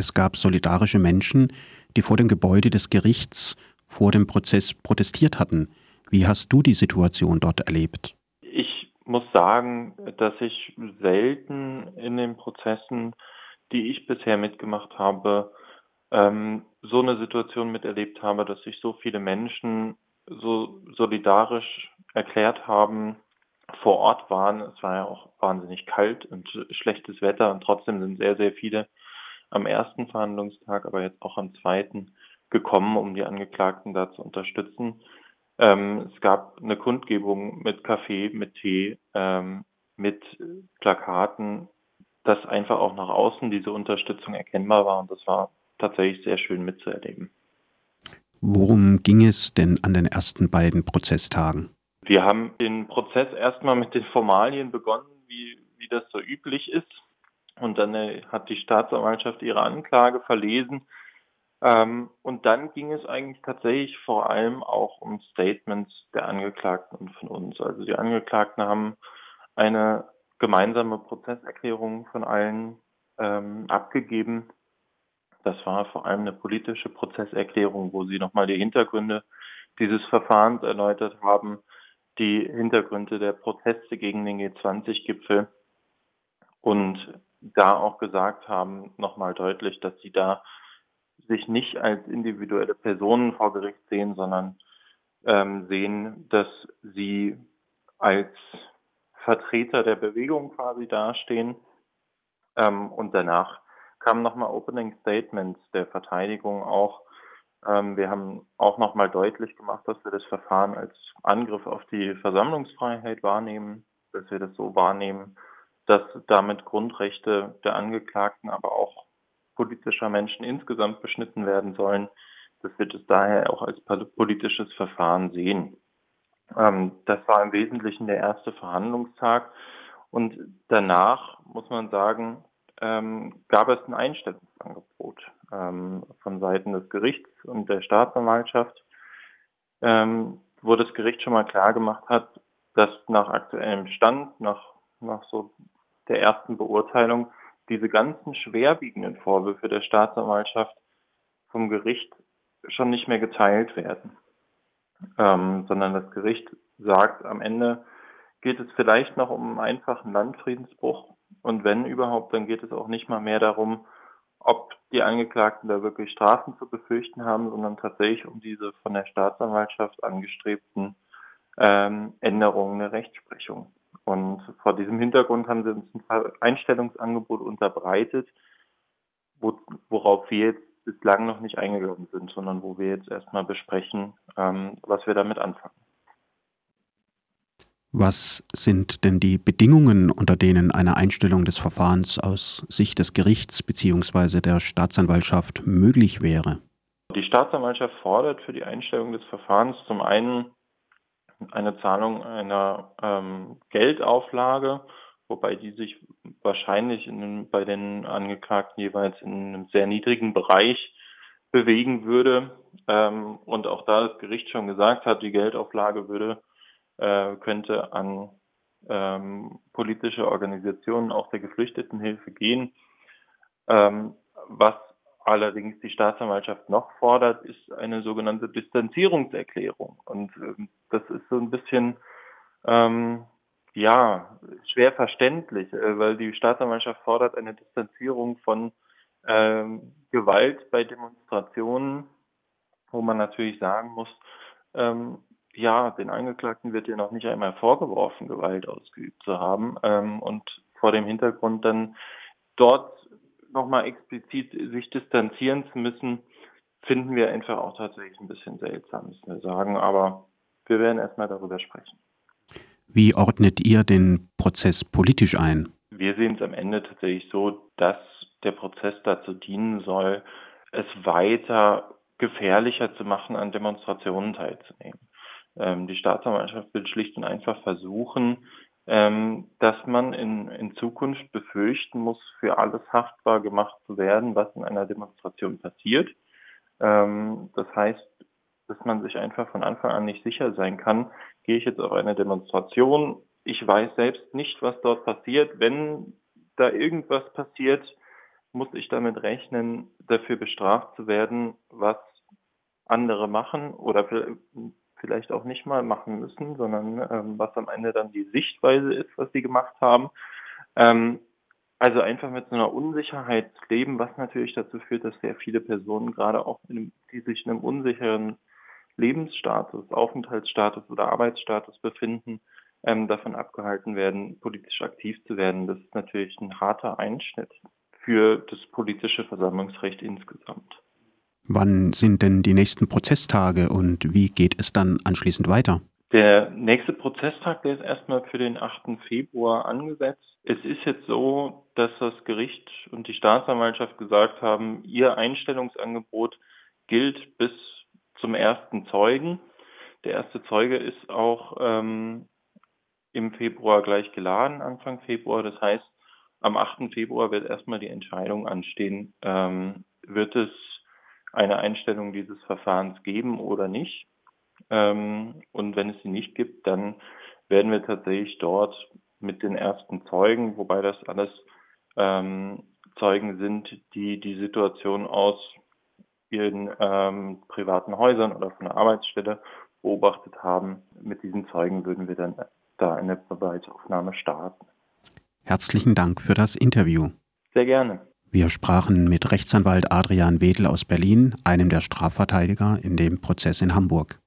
es gab solidarische Menschen, die vor dem Gebäude des Gerichts vor dem Prozess protestiert hatten. Wie hast du die Situation dort erlebt? Ich muss sagen, dass ich selten in den Prozessen, die ich bisher mitgemacht habe, ähm, so eine Situation miterlebt habe, dass sich so viele Menschen so solidarisch erklärt haben, vor Ort waren. Es war ja auch wahnsinnig kalt und schlechtes Wetter und trotzdem sind sehr, sehr viele am ersten Verhandlungstag, aber jetzt auch am zweiten gekommen, um die Angeklagten da zu unterstützen. Ähm, es gab eine Kundgebung mit Kaffee, mit Tee, ähm, mit Plakaten, dass einfach auch nach außen diese Unterstützung erkennbar war und das war tatsächlich sehr schön mitzuerleben. Worum ging es denn an den ersten beiden Prozesstagen? Wir haben den Prozess erstmal mit den Formalien begonnen, wie, wie das so üblich ist. Und dann äh, hat die Staatsanwaltschaft ihre Anklage verlesen. Ähm, und dann ging es eigentlich tatsächlich vor allem auch um Statements der Angeklagten und von uns. Also die Angeklagten haben eine gemeinsame Prozesserklärung von allen ähm, abgegeben. Das war vor allem eine politische Prozesserklärung, wo sie nochmal die Hintergründe dieses Verfahrens erläutert haben, die Hintergründe der Proteste gegen den G20-Gipfel und da auch gesagt haben, nochmal deutlich, dass sie da sich nicht als individuelle Personen vor Gericht sehen, sondern ähm, sehen, dass sie als Vertreter der Bewegung quasi dastehen. Ähm, und danach kamen nochmal Opening Statements der Verteidigung auch. Ähm, wir haben auch nochmal deutlich gemacht, dass wir das Verfahren als Angriff auf die Versammlungsfreiheit wahrnehmen, dass wir das so wahrnehmen, dass damit Grundrechte der Angeklagten, aber auch politischer Menschen insgesamt beschnitten werden sollen, dass wir das daher auch als politisches Verfahren sehen. Ähm, das war im Wesentlichen der erste Verhandlungstag. Und danach, muss man sagen, ähm, gab es ein Einstellungsangebot ähm, von Seiten des Gerichts und der Staatsanwaltschaft, ähm, wo das Gericht schon mal klar gemacht hat, dass nach aktuellem Stand, nach, nach so der ersten Beurteilung, diese ganzen schwerwiegenden Vorwürfe der Staatsanwaltschaft vom Gericht schon nicht mehr geteilt werden, ähm, sondern das Gericht sagt, am Ende geht es vielleicht noch um einen einfachen Landfriedensbruch, und wenn überhaupt, dann geht es auch nicht mal mehr darum, ob die Angeklagten da wirklich Strafen zu befürchten haben, sondern tatsächlich um diese von der Staatsanwaltschaft angestrebten ähm, Änderungen der Rechtsprechung. Und vor diesem Hintergrund haben sie uns ein Einstellungsangebot unterbreitet, wo, worauf wir jetzt bislang noch nicht eingegangen sind, sondern wo wir jetzt erstmal besprechen, ähm, was wir damit anfangen. Was sind denn die Bedingungen, unter denen eine Einstellung des Verfahrens aus Sicht des Gerichts bzw. der Staatsanwaltschaft möglich wäre? Die Staatsanwaltschaft fordert für die Einstellung des Verfahrens zum einen eine Zahlung einer ähm, Geldauflage, wobei die sich wahrscheinlich in, bei den Angeklagten jeweils in einem sehr niedrigen Bereich bewegen würde. Ähm, und auch da das Gericht schon gesagt hat, die Geldauflage würde äh, könnte an ähm, politische Organisationen auch der Geflüchtetenhilfe gehen. Ähm, was allerdings die Staatsanwaltschaft noch fordert, ist eine sogenannte Distanzierungserklärung. Und ähm, das ist so ein bisschen ähm, ja schwer verständlich, äh, weil die Staatsanwaltschaft fordert eine Distanzierung von ähm, Gewalt bei Demonstrationen, wo man natürlich sagen muss, ähm, ja, den Angeklagten wird ja noch nicht einmal vorgeworfen, Gewalt ausgeübt zu haben. Ähm, und vor dem Hintergrund dann dort nochmal explizit sich distanzieren zu müssen, finden wir einfach auch tatsächlich ein bisschen seltsam, müssen wir sagen. Aber wir werden erstmal darüber sprechen. Wie ordnet ihr den Prozess politisch ein? Wir sehen es am Ende tatsächlich so, dass der Prozess dazu dienen soll, es weiter gefährlicher zu machen, an Demonstrationen teilzunehmen. Ähm, die Staatsanwaltschaft will schlicht und einfach versuchen, ähm, dass man in, in Zukunft befürchten muss, für alles haftbar gemacht zu werden, was in einer Demonstration passiert. Ähm, das heißt, dass man sich einfach von Anfang an nicht sicher sein kann, gehe ich jetzt auf eine Demonstration, ich weiß selbst nicht, was dort passiert. Wenn da irgendwas passiert, muss ich damit rechnen, dafür bestraft zu werden, was andere machen oder vielleicht auch nicht mal machen müssen, sondern ähm, was am Ende dann die Sichtweise ist, was sie gemacht haben. Ähm, also einfach mit so einer Unsicherheit leben, was natürlich dazu führt, dass sehr viele Personen, gerade auch in, die sich in einem unsicheren Lebensstatus, Aufenthaltsstatus oder Arbeitsstatus befinden, ähm, davon abgehalten werden, politisch aktiv zu werden. Das ist natürlich ein harter Einschnitt für das politische Versammlungsrecht insgesamt. Wann sind denn die nächsten Prozesstage und wie geht es dann anschließend weiter? Der nächste Prozesstag, der ist erstmal für den 8. Februar angesetzt. Es ist jetzt so, dass das Gericht und die Staatsanwaltschaft gesagt haben, ihr Einstellungsangebot gilt bis zum ersten Zeugen. Der erste Zeuge ist auch ähm, im Februar gleich geladen, Anfang Februar. Das heißt, am 8. Februar wird erstmal die Entscheidung anstehen, ähm, wird es eine Einstellung dieses Verfahrens geben oder nicht. Ähm, und wenn es sie nicht gibt, dann werden wir tatsächlich dort mit den ersten Zeugen, wobei das alles ähm, Zeugen sind, die die Situation aus ihren ähm, privaten Häusern oder von der Arbeitsstelle beobachtet haben. Mit diesen Zeugen würden wir dann da eine Beweisaufnahme starten. Herzlichen Dank für das Interview. Sehr gerne. Wir sprachen mit Rechtsanwalt Adrian Wedel aus Berlin, einem der Strafverteidiger in dem Prozess in Hamburg.